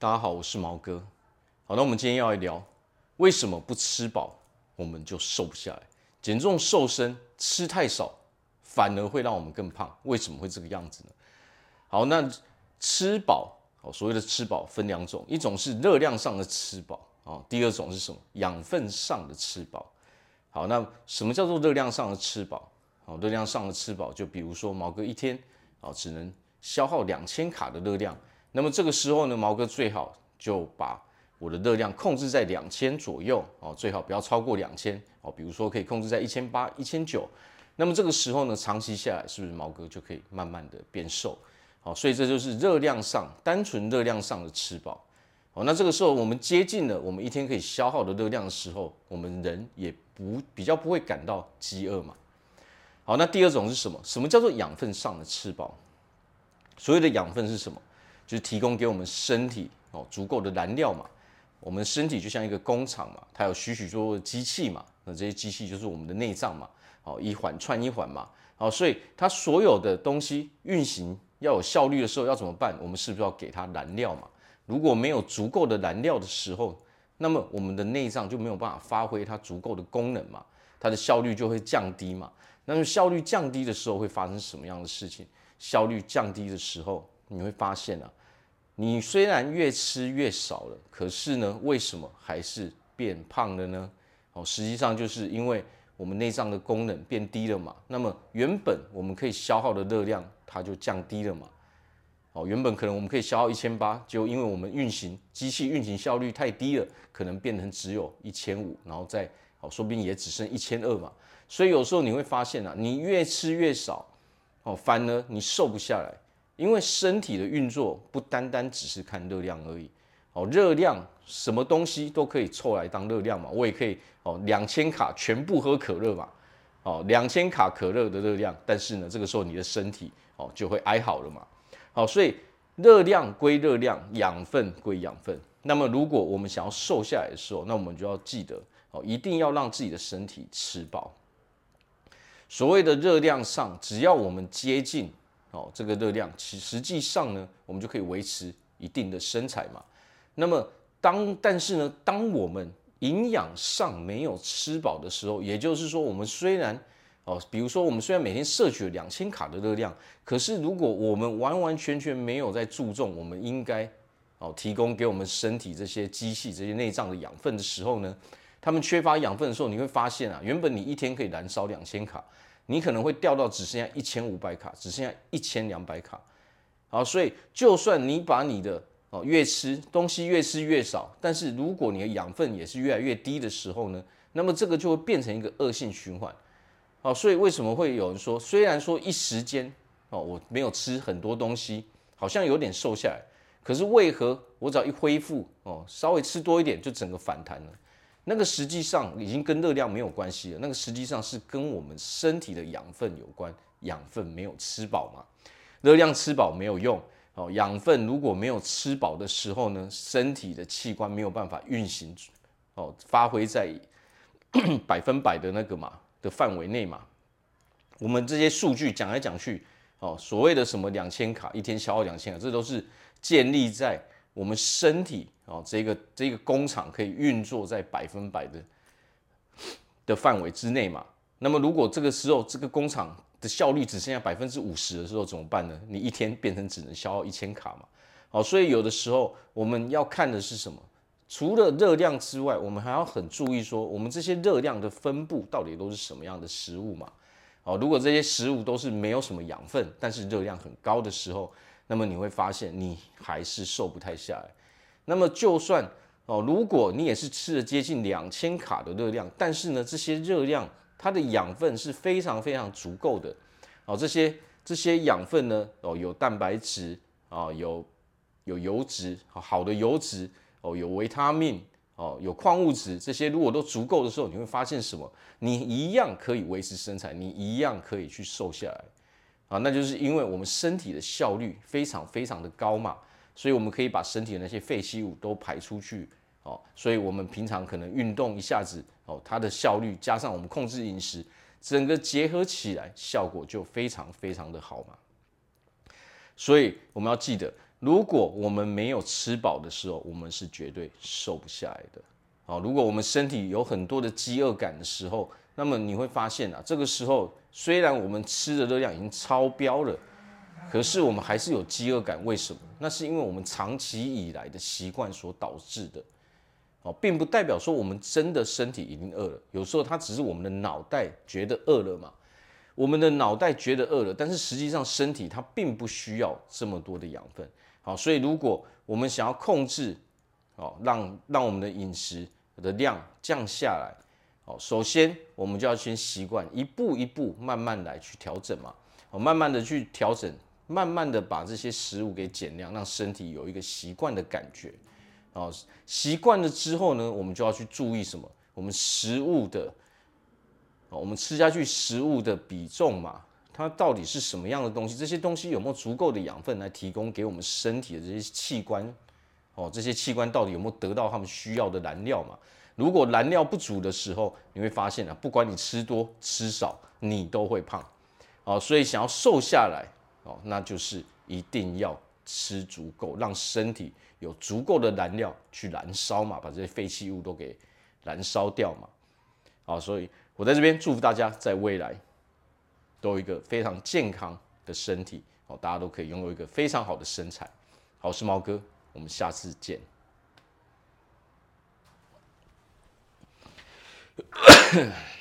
大家好，我是毛哥。好，那我们今天要来聊，为什么不吃饱我们就瘦不下来？减重瘦身吃太少，反而会让我们更胖，为什么会这个样子呢？好，那吃饱，好，所谓的吃饱分两种，一种是热量上的吃饱，哦，第二种是什么？养分上的吃饱。好，那什么叫做热量上的吃饱？哦，热量上的吃饱，就比如说毛哥一天，哦，只能消耗两千卡的热量。那么这个时候呢，毛哥最好就把我的热量控制在两千左右哦，最好不要超过两千哦。比如说可以控制在一千八、一千九。那么这个时候呢，长期下来是不是毛哥就可以慢慢的变瘦？好，所以这就是热量上单纯热量上的吃饱。哦，那这个时候我们接近了我们一天可以消耗的热量的时候，我们人也不比较不会感到饥饿嘛。好，那第二种是什么？什么叫做养分上的吃饱？所谓的养分是什么？就是提供给我们身体哦足够的燃料嘛，我们身体就像一个工厂嘛，它有许许多多的机器嘛，那这些机器就是我们的内脏嘛，哦一环串一环嘛，哦所以它所有的东西运行要有效率的时候要怎么办？我们是不是要给它燃料嘛？如果没有足够的燃料的时候，那么我们的内脏就没有办法发挥它足够的功能嘛，它的效率就会降低嘛。那么效率降低的时候会发生什么样的事情？效率降低的时候，你会发现啊。你虽然越吃越少了，可是呢，为什么还是变胖了呢？哦，实际上就是因为我们内脏的功能变低了嘛。那么原本我们可以消耗的热量，它就降低了嘛。哦，原本可能我们可以消耗一千八，就因为我们运行机器运行效率太低了，可能变成只有一千五，然后再哦，说不定也只剩一千二嘛。所以有时候你会发现啊，你越吃越少，哦，反而你瘦不下来。因为身体的运作不单单只是看热量而已，哦，热量什么东西都可以凑来当热量嘛，我也可以哦，两千卡全部喝可乐嘛，哦，两千卡可乐的热量，但是呢，这个时候你的身体哦就会哀嚎了嘛，好，所以热量归热量，养分归养分。那么如果我们想要瘦下来的时候，那我们就要记得哦，一定要让自己的身体吃饱。所谓的热量上，只要我们接近。哦，这个热量其实际上呢，我们就可以维持一定的身材嘛。那么当但是呢，当我们营养上没有吃饱的时候，也就是说，我们虽然哦，比如说我们虽然每天摄取了两千卡的热量，可是如果我们完完全全没有在注重我们应该哦提供给我们身体这些机器、这些内脏的养分的时候呢，他们缺乏养分的时候，你会发现啊，原本你一天可以燃烧两千卡。你可能会掉到只剩下一千五百卡，只剩下一千两百卡，好，所以就算你把你的哦越吃东西越吃越少，但是如果你的养分也是越来越低的时候呢，那么这个就会变成一个恶性循环，好，所以为什么会有人说，虽然说一时间哦我没有吃很多东西，好像有点瘦下来，可是为何我只要一恢复哦稍微吃多一点就整个反弹了？那个实际上已经跟热量没有关系了，那个实际上是跟我们身体的养分有关，养分没有吃饱嘛，热量吃饱没有用哦，养分如果没有吃饱的时候呢，身体的器官没有办法运行哦，发挥在 百分百的那个嘛的范围内嘛，我们这些数据讲来讲去哦，所谓的什么两千卡一天消耗两千卡，这都是建立在。我们身体哦，这个这个工厂可以运作在百分百的的范围之内嘛？那么如果这个时候这个工厂的效率只剩下百分之五十的时候怎么办呢？你一天变成只能消耗一千卡嘛？好，所以有的时候我们要看的是什么？除了热量之外，我们还要很注意说，我们这些热量的分布到底都是什么样的食物嘛？好，如果这些食物都是没有什么养分，但是热量很高的时候。那么你会发现，你还是瘦不太下来。那么就算哦，如果你也是吃了接近两千卡的热量，但是呢，这些热量它的养分是非常非常足够的。哦，这些这些养分呢，哦，有蛋白质啊，有有油脂，好的油脂哦，有维他命哦，有矿物质，这些如果都足够的时候，你会发现什么？你一样可以维持身材，你一样可以去瘦下来。啊，那就是因为我们身体的效率非常非常的高嘛，所以我们可以把身体的那些废弃物都排出去哦，所以我们平常可能运动一下子哦，它的效率加上我们控制饮食，整个结合起来效果就非常非常的好嘛。所以我们要记得，如果我们没有吃饱的时候，我们是绝对瘦不下来的。好，如果我们身体有很多的饥饿感的时候，那么你会发现啊，这个时候虽然我们吃的热量已经超标了，可是我们还是有饥饿感。为什么？那是因为我们长期以来的习惯所导致的。哦，并不代表说我们真的身体已经饿了，有时候它只是我们的脑袋觉得饿了嘛。我们的脑袋觉得饿了，但是实际上身体它并不需要这么多的养分。好，所以如果我们想要控制，哦，让让我们的饮食的量降下来。哦首先我们就要先习惯一步一步慢慢来去调整嘛，哦慢慢的去调整，慢慢的把这些食物给减量，让身体有一个习惯的感觉。哦，习惯了之后呢，我们就要去注意什么？我们食物的，我们吃下去食物的比重嘛，它到底是什么样的东西？这些东西有没有足够的养分来提供给我们身体的这些器官？哦，这些器官到底有没有得到他们需要的燃料嘛？如果燃料不足的时候，你会发现啊，不管你吃多吃少，你都会胖。哦，所以想要瘦下来，哦，那就是一定要吃足够，让身体有足够的燃料去燃烧嘛，把这些废弃物都给燃烧掉嘛。好，所以我在这边祝福大家在未来都有一个非常健康的身体，哦，大家都可以拥有一个非常好的身材。好，是毛哥，我们下次见。